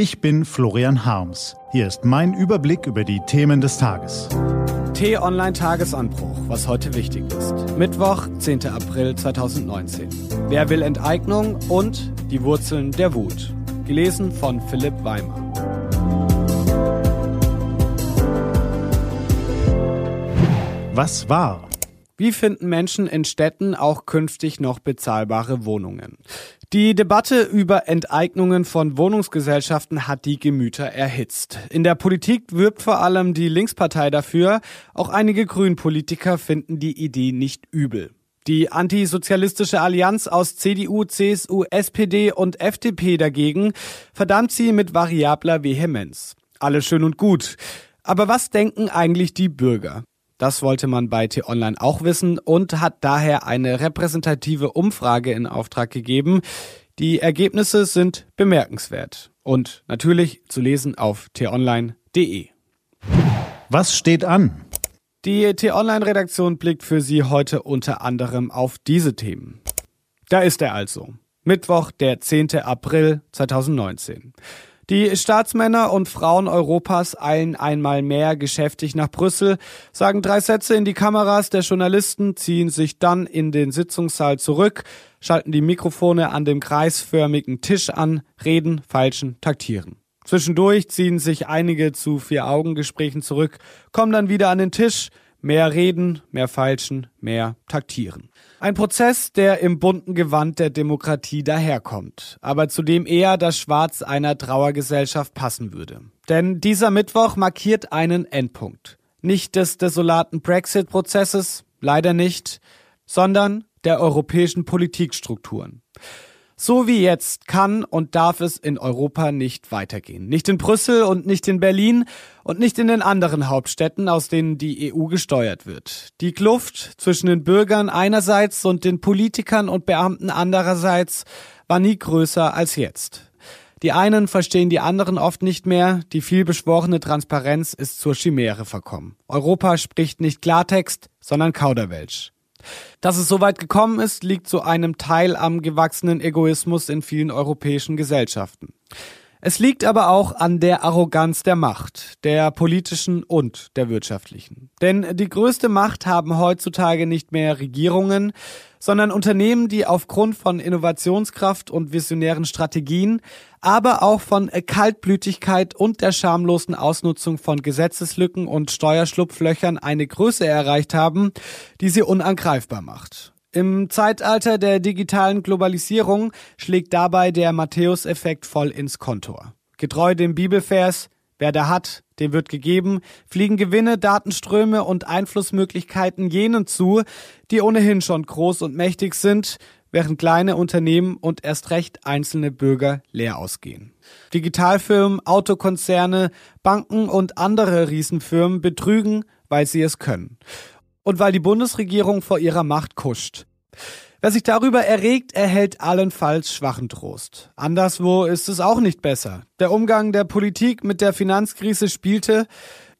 Ich bin Florian Harms. Hier ist mein Überblick über die Themen des Tages. T-Online Tagesanbruch, was heute wichtig ist. Mittwoch, 10. April 2019. Wer will Enteignung und die Wurzeln der Wut. Gelesen von Philipp Weimer. Was war? Wie finden Menschen in Städten auch künftig noch bezahlbare Wohnungen? Die Debatte über Enteignungen von Wohnungsgesellschaften hat die Gemüter erhitzt. In der Politik wirbt vor allem die Linkspartei dafür. Auch einige Grünpolitiker finden die Idee nicht übel. Die antisozialistische Allianz aus CDU, CSU, SPD und FDP dagegen verdammt sie mit variabler Vehemenz. Alles schön und gut. Aber was denken eigentlich die Bürger? Das wollte man bei T-Online auch wissen und hat daher eine repräsentative Umfrage in Auftrag gegeben. Die Ergebnisse sind bemerkenswert und natürlich zu lesen auf t-online.de. Was steht an? Die T-Online-Redaktion blickt für Sie heute unter anderem auf diese Themen. Da ist er also. Mittwoch, der 10. April 2019. Die Staatsmänner und Frauen Europas eilen einmal mehr geschäftig nach Brüssel, sagen drei Sätze in die Kameras der Journalisten, ziehen sich dann in den Sitzungssaal zurück, schalten die Mikrofone an dem kreisförmigen Tisch an, reden, falschen, taktieren. Zwischendurch ziehen sich einige zu Vier-Augen-Gesprächen zurück, kommen dann wieder an den Tisch, Mehr reden, mehr falschen, mehr taktieren. Ein Prozess, der im bunten Gewand der Demokratie daherkommt, aber zu dem eher das Schwarz einer Trauergesellschaft passen würde. Denn dieser Mittwoch markiert einen Endpunkt. Nicht des desolaten Brexit-Prozesses, leider nicht, sondern der europäischen Politikstrukturen. So wie jetzt kann und darf es in Europa nicht weitergehen. Nicht in Brüssel und nicht in Berlin und nicht in den anderen Hauptstädten, aus denen die EU gesteuert wird. Die Kluft zwischen den Bürgern einerseits und den Politikern und Beamten andererseits war nie größer als jetzt. Die einen verstehen die anderen oft nicht mehr, die vielbeschworene Transparenz ist zur Chimäre verkommen. Europa spricht nicht Klartext, sondern Kauderwelsch. Dass es so weit gekommen ist, liegt zu einem Teil am gewachsenen Egoismus in vielen europäischen Gesellschaften. Es liegt aber auch an der Arroganz der Macht, der politischen und der wirtschaftlichen. Denn die größte Macht haben heutzutage nicht mehr Regierungen, sondern Unternehmen, die aufgrund von Innovationskraft und visionären Strategien, aber auch von Kaltblütigkeit und der schamlosen Ausnutzung von Gesetzeslücken und Steuerschlupflöchern eine Größe erreicht haben, die sie unangreifbar macht. Im Zeitalter der digitalen Globalisierung schlägt dabei der Matthäus-Effekt voll ins Kontor. Getreu dem Bibelvers, wer da hat, dem wird gegeben, fliegen Gewinne, Datenströme und Einflussmöglichkeiten jenen zu, die ohnehin schon groß und mächtig sind, während kleine Unternehmen und erst recht einzelne Bürger leer ausgehen. Digitalfirmen, Autokonzerne, Banken und andere Riesenfirmen betrügen, weil sie es können und weil die Bundesregierung vor ihrer Macht kuscht. Wer sich darüber erregt, erhält allenfalls schwachen Trost. Anderswo ist es auch nicht besser. Der Umgang der Politik mit der Finanzkrise spielte,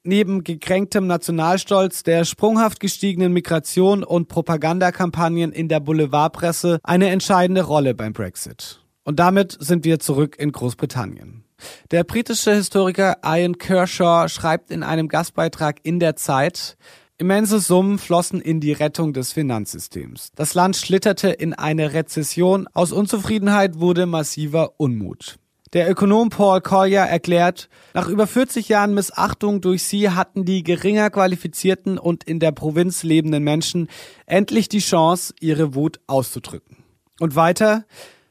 neben gekränktem Nationalstolz, der sprunghaft gestiegenen Migration und Propagandakampagnen in der Boulevardpresse eine entscheidende Rolle beim Brexit. Und damit sind wir zurück in Großbritannien. Der britische Historiker Ian Kershaw schreibt in einem Gastbeitrag in der Zeit, Immense Summen flossen in die Rettung des Finanzsystems. Das Land schlitterte in eine Rezession. Aus Unzufriedenheit wurde massiver Unmut. Der Ökonom Paul Collier erklärt, nach über 40 Jahren Missachtung durch sie hatten die geringer qualifizierten und in der Provinz lebenden Menschen endlich die Chance, ihre Wut auszudrücken. Und weiter,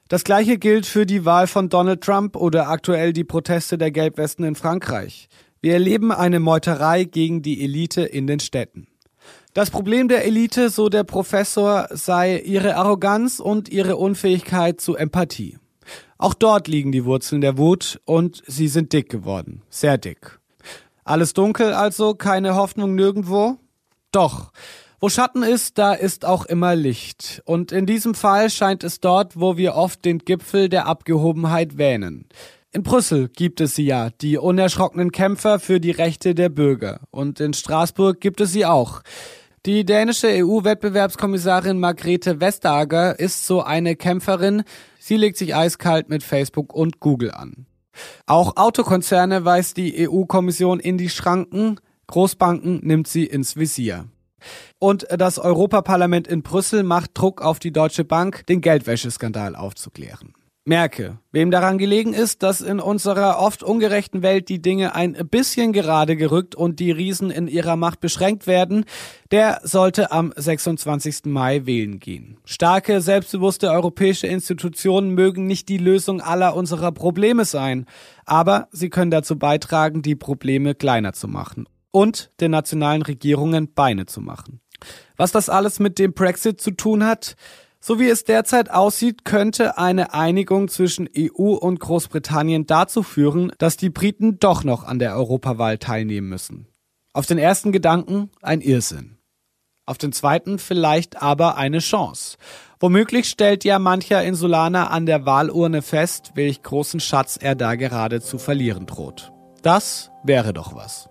das gleiche gilt für die Wahl von Donald Trump oder aktuell die Proteste der Gelbwesten in Frankreich. Wir erleben eine Meuterei gegen die Elite in den Städten. Das Problem der Elite, so der Professor, sei ihre Arroganz und ihre Unfähigkeit zu Empathie. Auch dort liegen die Wurzeln der Wut und sie sind dick geworden, sehr dick. Alles dunkel also, keine Hoffnung nirgendwo? Doch, wo Schatten ist, da ist auch immer Licht. Und in diesem Fall scheint es dort, wo wir oft den Gipfel der Abgehobenheit wähnen. In Brüssel gibt es sie ja, die unerschrockenen Kämpfer für die Rechte der Bürger. Und in Straßburg gibt es sie auch. Die dänische EU-Wettbewerbskommissarin Margrethe Vestager ist so eine Kämpferin. Sie legt sich eiskalt mit Facebook und Google an. Auch Autokonzerne weist die EU-Kommission in die Schranken, Großbanken nimmt sie ins Visier. Und das Europaparlament in Brüssel macht Druck auf die Deutsche Bank, den Geldwäscheskandal aufzuklären. Merke, wem daran gelegen ist, dass in unserer oft ungerechten Welt die Dinge ein bisschen gerade gerückt und die Riesen in ihrer Macht beschränkt werden, der sollte am 26. Mai wählen gehen. Starke, selbstbewusste europäische Institutionen mögen nicht die Lösung aller unserer Probleme sein, aber sie können dazu beitragen, die Probleme kleiner zu machen und den nationalen Regierungen Beine zu machen. Was das alles mit dem Brexit zu tun hat? So wie es derzeit aussieht, könnte eine Einigung zwischen EU und Großbritannien dazu führen, dass die Briten doch noch an der Europawahl teilnehmen müssen. Auf den ersten Gedanken ein Irrsinn. Auf den zweiten vielleicht aber eine Chance. Womöglich stellt ja mancher Insulaner an der Wahlurne fest, welch großen Schatz er da gerade zu verlieren droht. Das wäre doch was.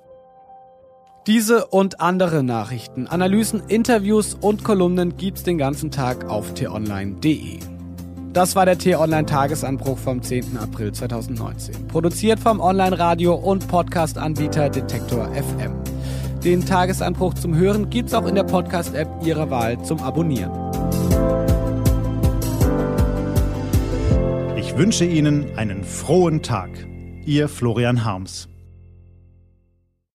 Diese und andere Nachrichten, Analysen, Interviews und Kolumnen gibt's den ganzen Tag auf t-online.de. Das war der T-Online-Tagesanbruch vom 10. April 2019. Produziert vom Online-Radio- und Podcast-Anbieter Detektor FM. Den Tagesanbruch zum Hören gibt's auch in der Podcast-App Ihrer Wahl zum Abonnieren. Ich wünsche Ihnen einen frohen Tag. Ihr Florian Harms.